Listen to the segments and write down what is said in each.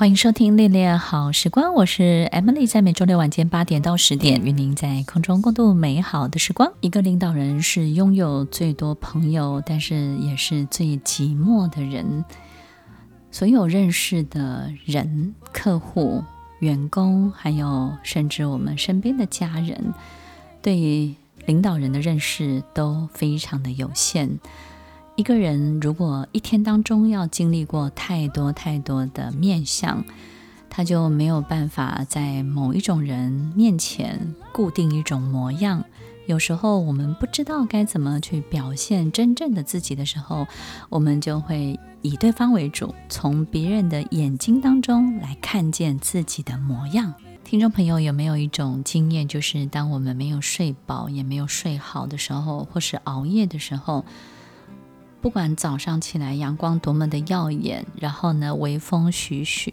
欢迎收听《恋恋好时光》，我是 Emily，在每周六晚间八点到十点，与您在空中共度美好的时光。一个领导人是拥有最多朋友，但是也是最寂寞的人。所有认识的人、客户、员工，还有甚至我们身边的家人，对于领导人的认识都非常的有限。一个人如果一天当中要经历过太多太多的面相，他就没有办法在某一种人面前固定一种模样。有时候我们不知道该怎么去表现真正的自己的时候，我们就会以对方为主，从别人的眼睛当中来看见自己的模样。听众朋友有没有一种经验，就是当我们没有睡饱也没有睡好的时候，或是熬夜的时候，不管早上起来阳光多么的耀眼，然后呢，微风徐徐，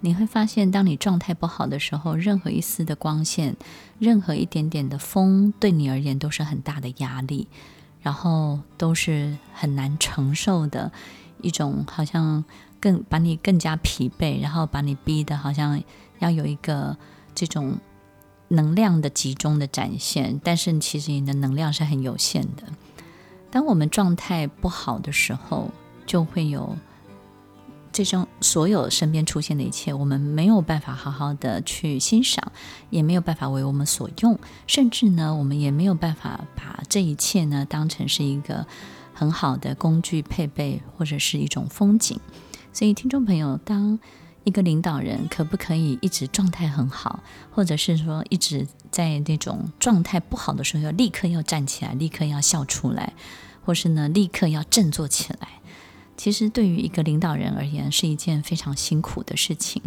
你会发现，当你状态不好的时候，任何一丝的光线，任何一点点的风，对你而言都是很大的压力，然后都是很难承受的一种，好像更把你更加疲惫，然后把你逼得好像要有一个这种能量的集中的展现，但是其实你的能量是很有限的。当我们状态不好的时候，就会有这种所有身边出现的一切，我们没有办法好好的去欣赏，也没有办法为我们所用，甚至呢，我们也没有办法把这一切呢当成是一个很好的工具配备，或者是一种风景。所以，听众朋友，当一个领导人可不可以一直状态很好，或者是说一直在那种状态不好的时候，要立刻要站起来，立刻要笑出来，或是呢立刻要振作起来？其实对于一个领导人而言，是一件非常辛苦的事情，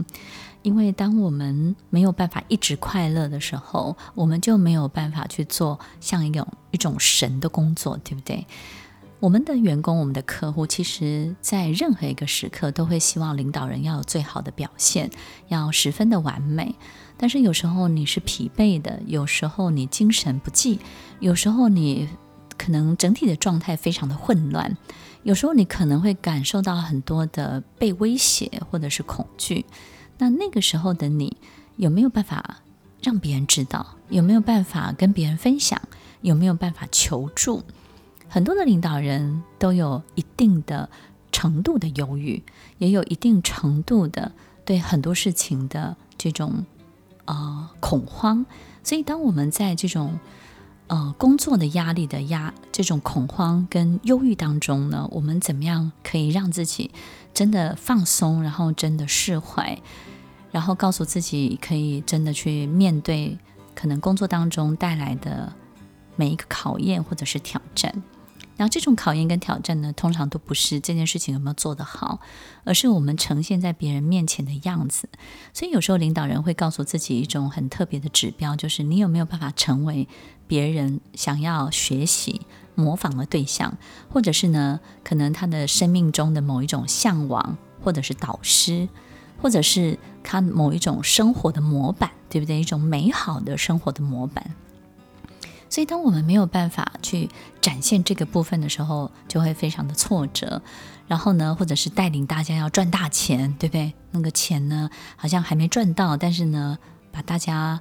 因为当我们没有办法一直快乐的时候，我们就没有办法去做像一种一种神的工作，对不对？我们的员工、我们的客户，其实在任何一个时刻都会希望领导人要有最好的表现，要十分的完美。但是有时候你是疲惫的，有时候你精神不济，有时候你可能整体的状态非常的混乱，有时候你可能会感受到很多的被威胁或者是恐惧。那那个时候的你有没有办法让别人知道？有没有办法跟别人分享？有没有办法求助？很多的领导人都有一定的程度的忧郁，也有一定程度的对很多事情的这种呃恐慌。所以，当我们在这种呃工作的压力的压这种恐慌跟忧郁当中呢，我们怎么样可以让自己真的放松，然后真的释怀，然后告诉自己可以真的去面对可能工作当中带来的每一个考验或者是挑战。然后这种考验跟挑战呢，通常都不是这件事情有没有做得好，而是我们呈现在别人面前的样子。所以有时候领导人会告诉自己一种很特别的指标，就是你有没有办法成为别人想要学习、模仿的对象，或者是呢，可能他的生命中的某一种向往，或者是导师，或者是他某一种生活的模板，对不对？一种美好的生活的模板。所以，当我们没有办法去展现这个部分的时候，就会非常的挫折。然后呢，或者是带领大家要赚大钱，对不对？那个钱呢，好像还没赚到，但是呢，把大家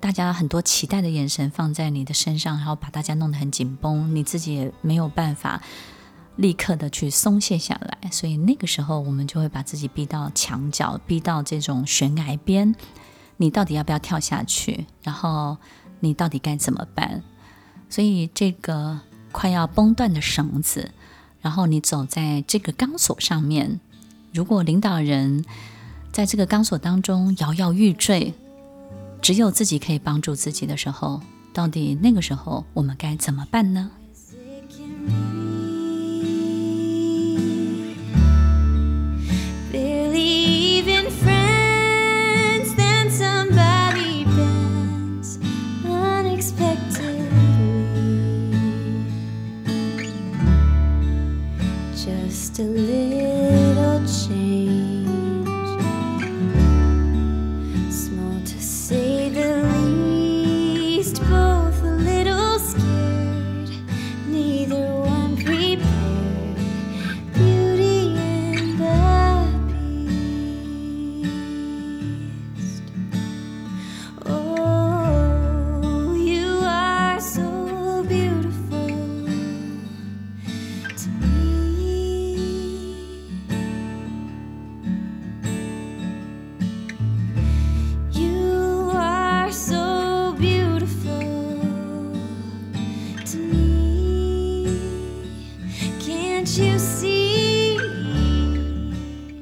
大家很多期待的眼神放在你的身上，然后把大家弄得很紧绷，你自己也没有办法立刻的去松懈下来。所以那个时候，我们就会把自己逼到墙角，逼到这种悬崖边。你到底要不要跳下去？然后你到底该怎么办？所以这个快要崩断的绳子，然后你走在这个钢索上面，如果领导人在这个钢索当中摇摇欲坠，只有自己可以帮助自己的时候，到底那个时候我们该怎么办呢？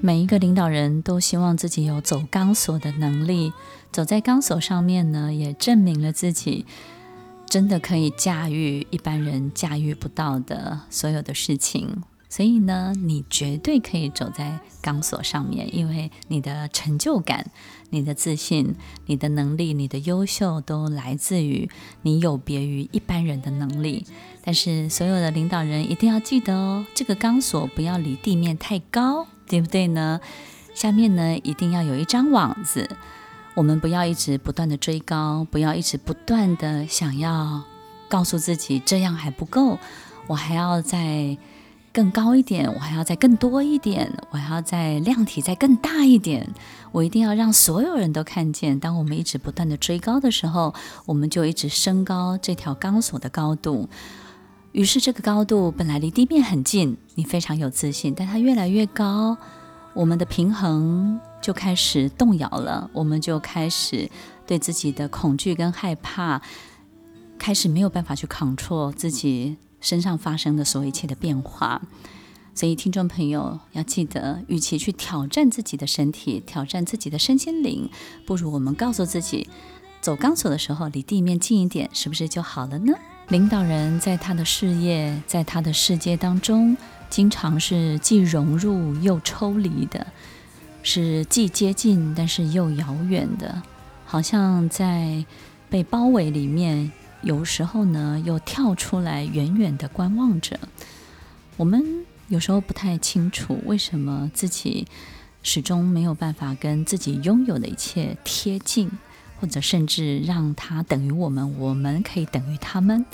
每一个领导人都希望自己有走钢索的能力，走在钢索上面呢，也证明了自己真的可以驾驭一般人驾驭不到的所有的事情。所以呢，你绝对可以走在钢索上面，因为你的成就感、你的自信、你的能力、你的优秀，都来自于你有别于一般人的能力。但是，所有的领导人一定要记得哦，这个钢索不要离地面太高，对不对呢？下面呢，一定要有一张网子。我们不要一直不断的追高，不要一直不断的想要告诉自己这样还不够，我还要再更高一点，我还要再更多一点，我还要再量体再更大一点，我一定要让所有人都看见。当我们一直不断的追高的时候，我们就一直升高这条钢索的高度。于是这个高度本来离地面很近，你非常有自信，但它越来越高，我们的平衡就开始动摇了，我们就开始对自己的恐惧跟害怕，开始没有办法去 control 自己身上发生的所有一切的变化，所以听众朋友要记得，与其去挑战自己的身体，挑战自己的身心灵，不如我们告诉自己，走钢索的时候离地面近一点，是不是就好了呢？领导人在他的事业，在他的世界当中，经常是既融入又抽离的，是既接近但是又遥远的，好像在被包围里面。有时候呢，又跳出来，远远的观望着。我们有时候不太清楚，为什么自己始终没有办法跟自己拥有的一切贴近，或者甚至让它等于我们，我们可以等于他们。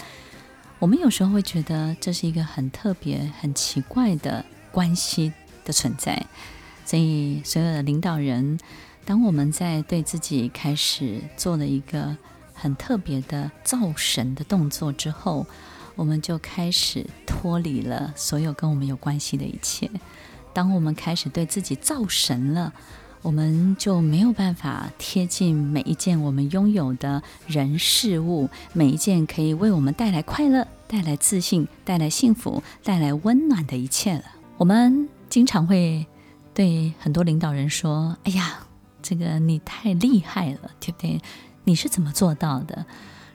我们有时候会觉得这是一个很特别、很奇怪的关系的存在。所以，所有的领导人，当我们在对自己开始做了一个。很特别的造神的动作之后，我们就开始脱离了所有跟我们有关系的一切。当我们开始对自己造神了，我们就没有办法贴近每一件我们拥有的人事物，每一件可以为我们带来快乐、带来自信、带来幸福、带来温暖的一切了。我们经常会对很多领导人说：“哎呀，这个你太厉害了，对不对？”你是怎么做到的？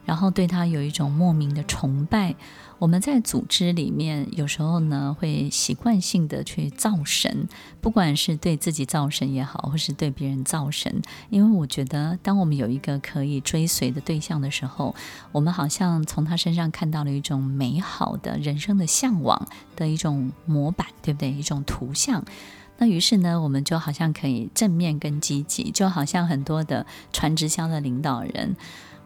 然后对他有一种莫名的崇拜。我们在组织里面有时候呢，会习惯性的去造神，不管是对自己造神也好，或是对别人造神。因为我觉得，当我们有一个可以追随的对象的时候，我们好像从他身上看到了一种美好的人生的向往的一种模板，对不对？一种图像。那于是呢，我们就好像可以正面跟积极，就好像很多的传直销的领导人，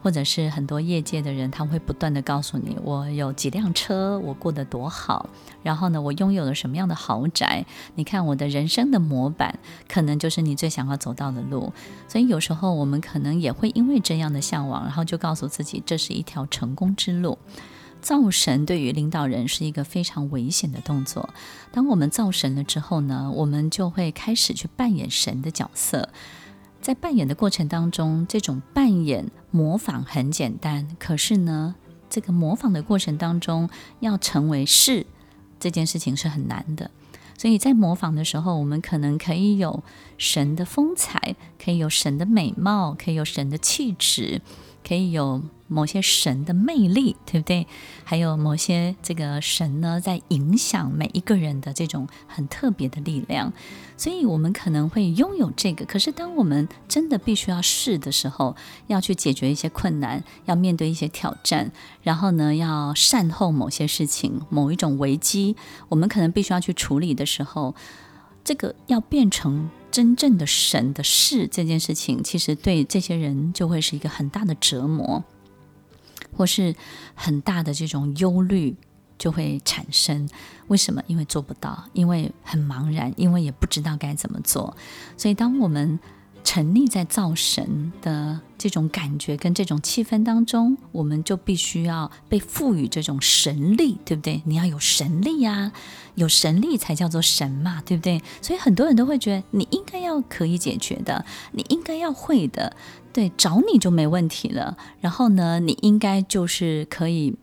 或者是很多业界的人，他会不断地告诉你，我有几辆车，我过得多好，然后呢，我拥有了什么样的豪宅，你看我的人生的模板，可能就是你最想要走到的路。所以有时候我们可能也会因为这样的向往，然后就告诉自己，这是一条成功之路。造神对于领导人是一个非常危险的动作。当我们造神了之后呢，我们就会开始去扮演神的角色。在扮演的过程当中，这种扮演模仿很简单，可是呢，这个模仿的过程当中要成为是这件事情是很难的。所以在模仿的时候，我们可能可以有神的风采，可以有神的美貌，可以有神的气质。可以有某些神的魅力，对不对？还有某些这个神呢，在影响每一个人的这种很特别的力量，所以我们可能会拥有这个。可是，当我们真的必须要试的时候，要去解决一些困难，要面对一些挑战，然后呢，要善后某些事情，某一种危机，我们可能必须要去处理的时候，这个要变成。真正的神的事这件事情，其实对这些人就会是一个很大的折磨，或是很大的这种忧虑就会产生。为什么？因为做不到，因为很茫然，因为也不知道该怎么做。所以，当我们沉溺在造神的这种感觉跟这种气氛当中，我们就必须要被赋予这种神力，对不对？你要有神力呀，有神力才叫做神嘛，对不对？所以很多人都会觉得你应该要可以解决的，你应该要会的，对，找你就没问题了。然后呢，你应该就是可以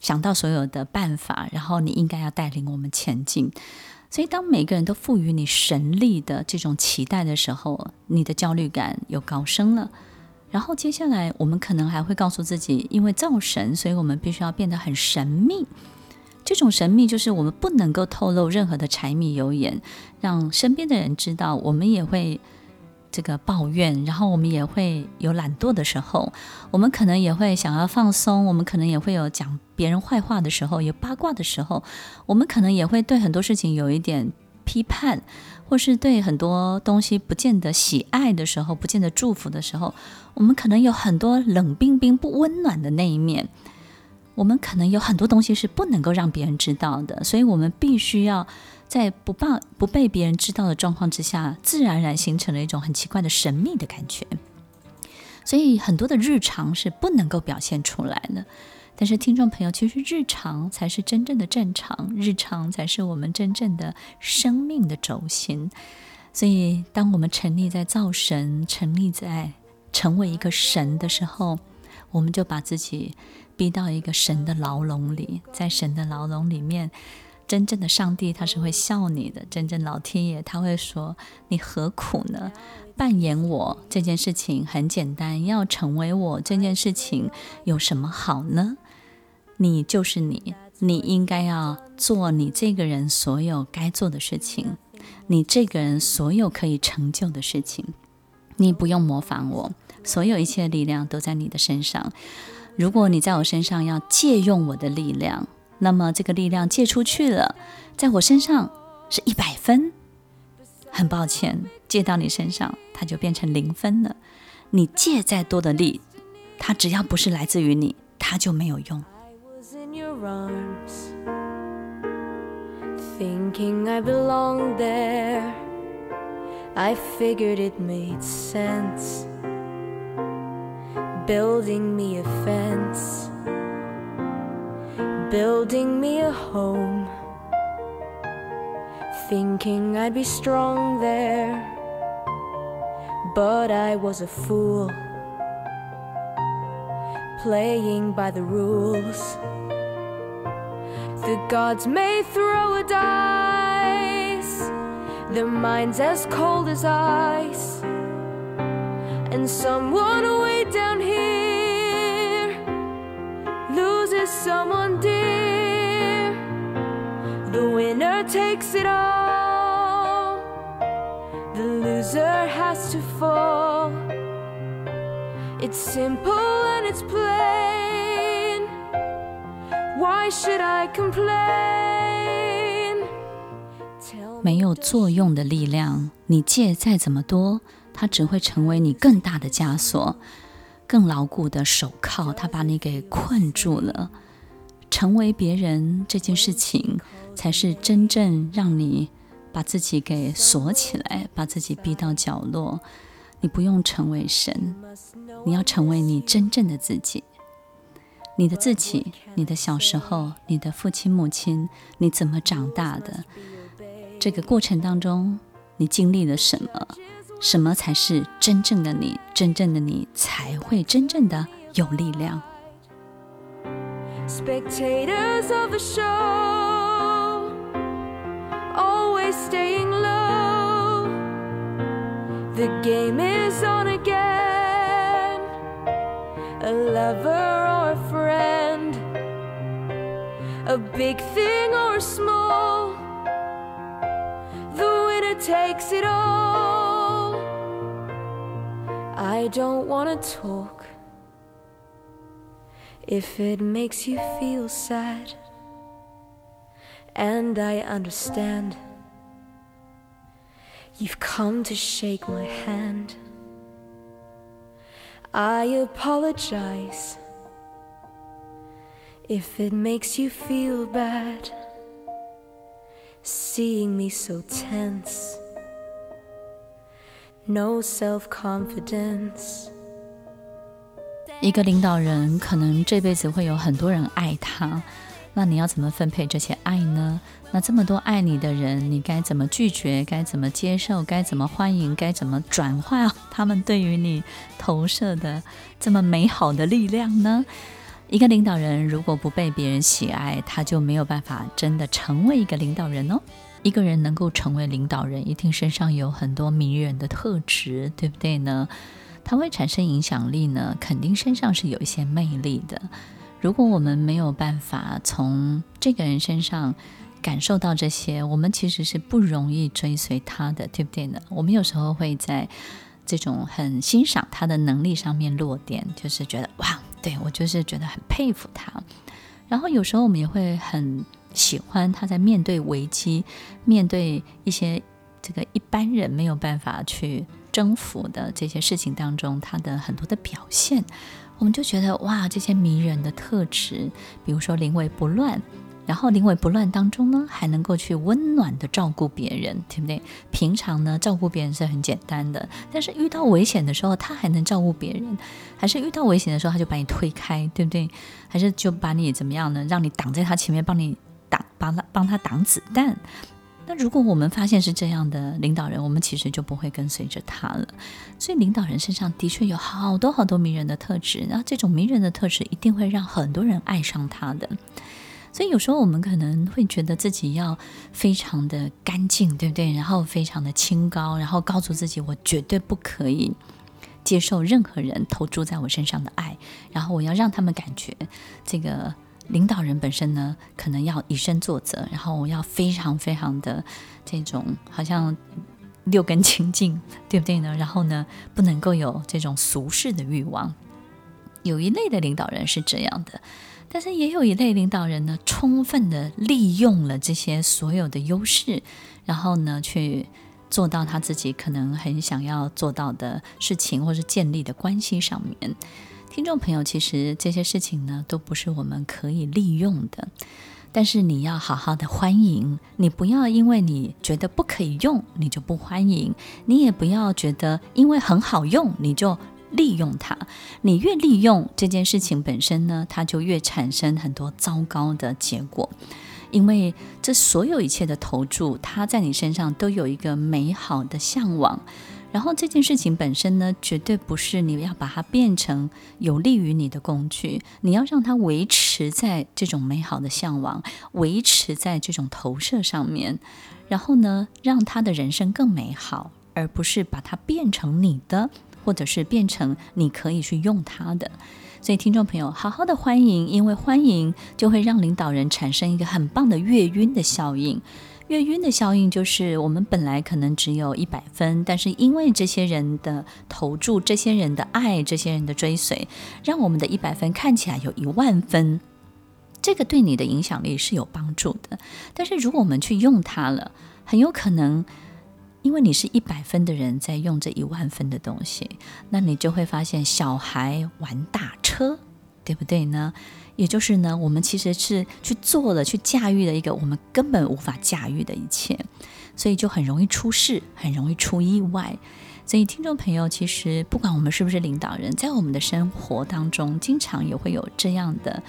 想到所有的办法，然后你应该要带领我们前进。所以，当每个人都赋予你神力的这种期待的时候，你的焦虑感又高升了。然后，接下来我们可能还会告诉自己，因为造神，所以我们必须要变得很神秘。这种神秘就是我们不能够透露任何的柴米油盐，让身边的人知道。我们也会。这个抱怨，然后我们也会有懒惰的时候，我们可能也会想要放松，我们可能也会有讲别人坏话的时候，有八卦的时候，我们可能也会对很多事情有一点批判，或是对很多东西不见得喜爱的时候，不见得祝福的时候，我们可能有很多冷冰冰不温暖的那一面，我们可能有很多东西是不能够让别人知道的，所以我们必须要。在不报不被别人知道的状况之下，自然而然形成了一种很奇怪的神秘的感觉。所以很多的日常是不能够表现出来的。但是听众朋友，其实日常才是真正的正常，日常才是我们真正的生命的轴心。所以，当我们沉溺在造神、沉溺在成为一个神的时候，我们就把自己逼到一个神的牢笼里，在神的牢笼里面。真正的上帝他是会笑你的，真正老天爷他会说，你何苦呢？扮演我这件事情很简单，要成为我这件事情有什么好呢？你就是你，你应该要做你这个人所有该做的事情，你这个人所有可以成就的事情，你不用模仿我，所有一切力量都在你的身上。如果你在我身上要借用我的力量。那么这个力量借出去了，在我身上是一百分，很抱歉，借到你身上，它就变成零分了。你借再多的力，它只要不是来自于你，它就没有用。your arms, thinking I belong there. I figured it made sense, building me a fence, building me a home, thinking I'd be strong there. But I was a fool playing by the rules. The gods may throw a dice, their minds as cold as ice, and someone way down here loses someone dear. The winner takes it all. The loser has to fall. It's simple and it's plain. Why should I complain? 没有作用的力量，你借再怎么多，它只会成为你更大的枷锁，更牢固的手铐，它把你给困住了。成为别人这件事情，才是真正让你把自己给锁起来，把自己逼到角落。你不用成为神，你要成为你真正的自己。你的自己，你的小时候，你的父亲母亲，你怎么长大的？这个过程当中，你经历了什么？什么才是真正的你？真正的你才会真正的有力量。Spectators of the show, always staying low. The game is on again. a lover a big thing or small. The winner takes it all. I don't wanna talk if it makes you feel sad. And I understand you've come to shake my hand. I apologize if it makes you feel bad. Seeing me so tense, no self confidence. 一个领导人可能这辈子会有很多人爱他，那你要怎么分配这些爱呢？那这么多爱你的人，你该怎么拒绝？该怎么接受？该怎么欢迎？该怎么转化 他们对于你投射的这么美好的力量呢？一个领导人如果不被别人喜爱，他就没有办法真的成为一个领导人哦。一个人能够成为领导人，一定身上有很多迷人的特质，对不对呢？他会产生影响力呢，肯定身上是有一些魅力的。如果我们没有办法从这个人身上感受到这些，我们其实是不容易追随他的，对不对呢？我们有时候会在这种很欣赏他的能力上面落点，就是觉得哇，对，我就是觉得很佩服他。然后有时候我们也会很喜欢他在面对危机、面对一些这个一般人没有办法去。征服的这些事情当中，他的很多的表现，我们就觉得哇，这些迷人的特质，比如说临危不乱，然后临危不乱当中呢，还能够去温暖的照顾别人，对不对？平常呢，照顾别人是很简单的，但是遇到危险的时候，他还能照顾别人，还是遇到危险的时候，他就把你推开，对不对？还是就把你怎么样呢？让你挡在他前面，帮你挡，帮他帮他挡子弹。那如果我们发现是这样的领导人，我们其实就不会跟随着他了。所以领导人身上的确有好多好多迷人的特质，然后这种迷人的特质一定会让很多人爱上他的。所以有时候我们可能会觉得自己要非常的干净，对不对？然后非常的清高，然后告诉自己我绝对不可以接受任何人投注在我身上的爱，然后我要让他们感觉这个。领导人本身呢，可能要以身作则，然后我要非常非常的这种好像六根清净，对不对呢？然后呢，不能够有这种俗世的欲望。有一类的领导人是这样的，但是也有一类领导人呢，充分的利用了这些所有的优势，然后呢，去做到他自己可能很想要做到的事情，或是建立的关系上面。听众朋友，其实这些事情呢，都不是我们可以利用的。但是你要好好的欢迎，你不要因为你觉得不可以用，你就不欢迎；你也不要觉得因为很好用，你就利用它。你越利用这件事情本身呢，它就越产生很多糟糕的结果。因为这所有一切的投注，它在你身上都有一个美好的向往。然后这件事情本身呢，绝对不是你要把它变成有利于你的工具，你要让它维持在这种美好的向往，维持在这种投射上面，然后呢，让他的人生更美好，而不是把它变成你的，或者是变成你可以去用它的。所以，听众朋友，好好的欢迎，因为欢迎就会让领导人产生一个很棒的月晕的效应。月晕的效应就是，我们本来可能只有一百分，但是因为这些人的投注、这些人的爱、这些人的追随，让我们的一百分看起来有一万分。这个对你的影响力是有帮助的。但是如果我们去用它了，很有可能因为你是一百分的人在用这一万分的东西，那你就会发现小孩玩大车，对不对呢？也就是呢，我们其实是去做了、去驾驭了一个我们根本无法驾驭的一切，所以就很容易出事，很容易出意外。所以，听众朋友，其实不管我们是不是领导人，在我们的生活当中，经常也会有这样的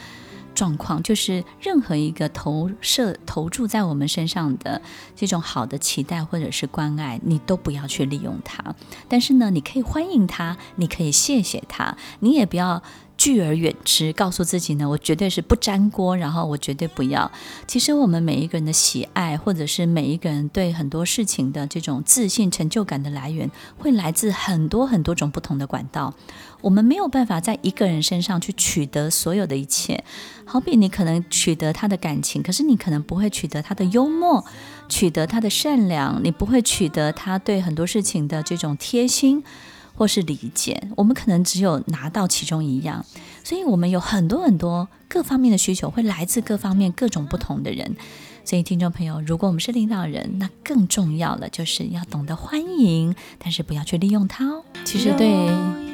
状况，就是任何一个投射、投注在我们身上的这种好的期待或者是关爱，你都不要去利用它。但是呢，你可以欢迎它，你可以谢谢它，你也不要。拒而远之，告诉自己呢，我绝对是不沾锅，然后我绝对不要。其实我们每一个人的喜爱，或者是每一个人对很多事情的这种自信、成就感的来源，会来自很多很多种不同的管道。我们没有办法在一个人身上去取得所有的一切。好比你可能取得他的感情，可是你可能不会取得他的幽默，取得他的善良，你不会取得他对很多事情的这种贴心。或是理解，我们可能只有拿到其中一样，所以我们有很多很多各方面的需求，会来自各方面各种不同的人。所以，听众朋友，如果我们是领导人，那更重要的就是要懂得欢迎，但是不要去利用他哦。其实，对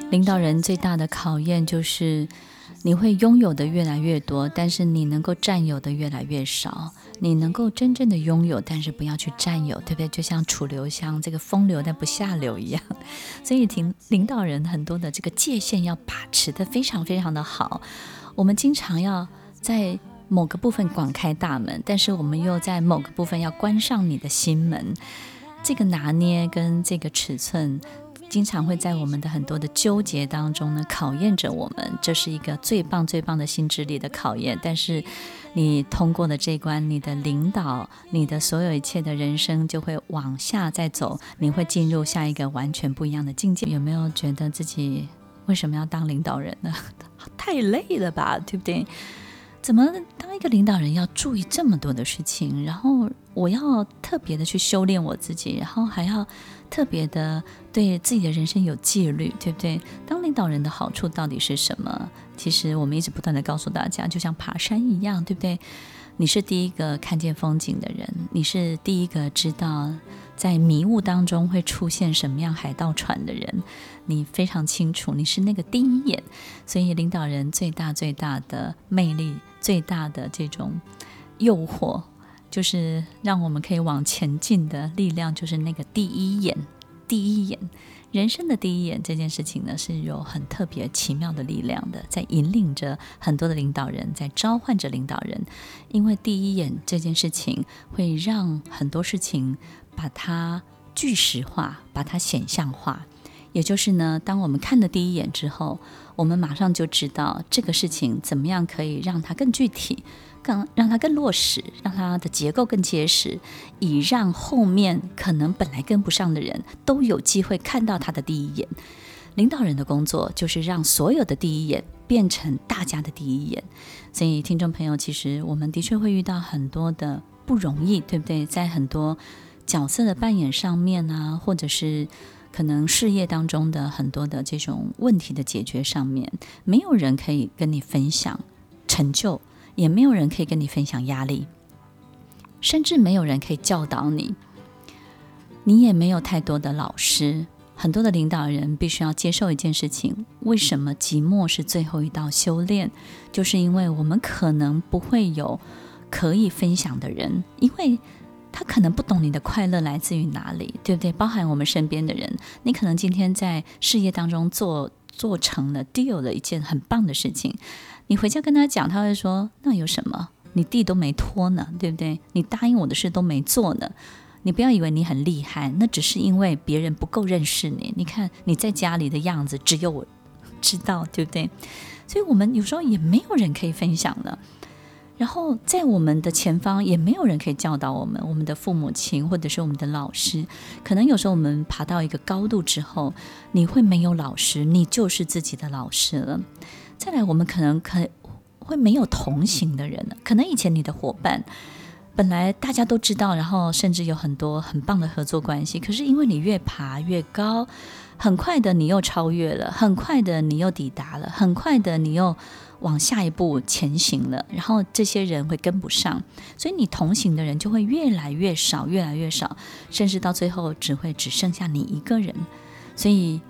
领导人最大的考验就是。你会拥有的越来越多，但是你能够占有的越来越少。你能够真正的拥有，但是不要去占有，对不对？就像楚留香这个风流但不下流一样。所以，听领导人很多的这个界限要把持得非常非常的好。我们经常要在某个部分广开大门，但是我们又在某个部分要关上你的心门。这个拿捏跟这个尺寸。经常会在我们的很多的纠结当中呢，考验着我们。这是一个最棒最棒的心智力的考验。但是，你通过了这一关，你的领导，你的所有一切的人生就会往下再走，你会进入下一个完全不一样的境界。有没有觉得自己为什么要当领导人呢？太累了吧，对不对？怎么当一个领导人要注意这么多的事情？然后我要特别的去修炼我自己，然后还要。特别的对自己的人生有纪律，对不对？当领导人的好处到底是什么？其实我们一直不断地告诉大家，就像爬山一样，对不对？你是第一个看见风景的人，你是第一个知道在迷雾当中会出现什么样海盗船的人，你非常清楚，你是那个第一眼。所以，领导人最大最大的魅力，最大的这种诱惑。就是让我们可以往前进的力量，就是那个第一眼，第一眼，人生的第一眼这件事情呢，是有很特别奇妙的力量的，在引领着很多的领导人，在召唤着领导人。因为第一眼这件事情，会让很多事情把它具实化，把它显象化。也就是呢，当我们看了第一眼之后，我们马上就知道这个事情怎么样可以让它更具体。更让它更落实，让它的结构更结实，以让后面可能本来跟不上的人都有机会看到他的第一眼。领导人的工作就是让所有的第一眼变成大家的第一眼。所以，听众朋友，其实我们的确会遇到很多的不容易，对不对？在很多角色的扮演上面啊，或者是可能事业当中的很多的这种问题的解决上面，没有人可以跟你分享成就。也没有人可以跟你分享压力，甚至没有人可以教导你。你也没有太多的老师。很多的领导人必须要接受一件事情：为什么寂寞是最后一道修炼？就是因为我们可能不会有可以分享的人，因为他可能不懂你的快乐来自于哪里，对不对？包含我们身边的人，你可能今天在事业当中做做成了 deal 的一件很棒的事情。你回家跟他讲，他会说：“那有什么？你地都没拖呢，对不对？你答应我的事都没做呢。你不要以为你很厉害，那只是因为别人不够认识你。你看你在家里的样子，只有我知道，对不对？所以，我们有时候也没有人可以分享了。然后，在我们的前方也没有人可以教导我们，我们的父母亲或者是我们的老师。可能有时候我们爬到一个高度之后，你会没有老师，你就是自己的老师了。”再来，我们可能可会没有同行的人了。可能以前你的伙伴本来大家都知道，然后甚至有很多很棒的合作关系。可是因为你越爬越高，很快的你又超越了，很快的你又抵达了，很快的你又往下一步前行了。然后这些人会跟不上，所以你同行的人就会越来越少，越来越少，甚至到最后只会只剩下你一个人。所以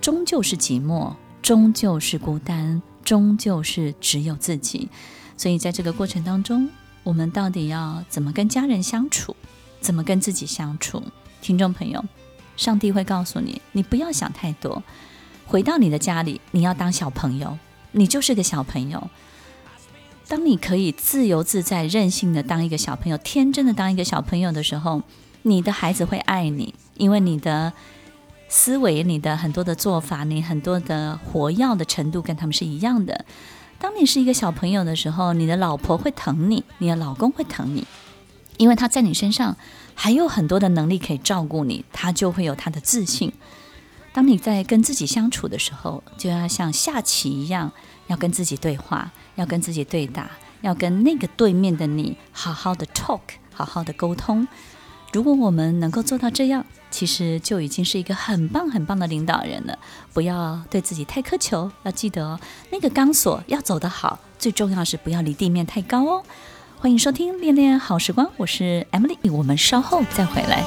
终究是寂寞，终究是孤单。终究是只有自己，所以在这个过程当中，我们到底要怎么跟家人相处，怎么跟自己相处？听众朋友，上帝会告诉你，你不要想太多，回到你的家里，你要当小朋友，你就是个小朋友。当你可以自由自在、任性的当一个小朋友，天真的当一个小朋友的时候，你的孩子会爱你，因为你的思维、你的很多的做法、你很多的活跃的程度跟他们是一样的。当你是一个小朋友的时候，你的老婆会疼你，你的老公会疼你，因为他在你身上还有很多的能力可以照顾你，他就会有他的自信。当你在跟自己相处的时候，就要像下棋一样，要跟自己对话，要跟自己对打，要跟那个对面的你好好的 talk，好好的沟通。如果我们能够做到这样，其实就已经是一个很棒很棒的领导人了。不要对自己太苛求，要记得哦，那个钢索要走得好，最重要是不要离地面太高哦。欢迎收听《恋恋好时光》，我是 Emily，我们稍后再回来。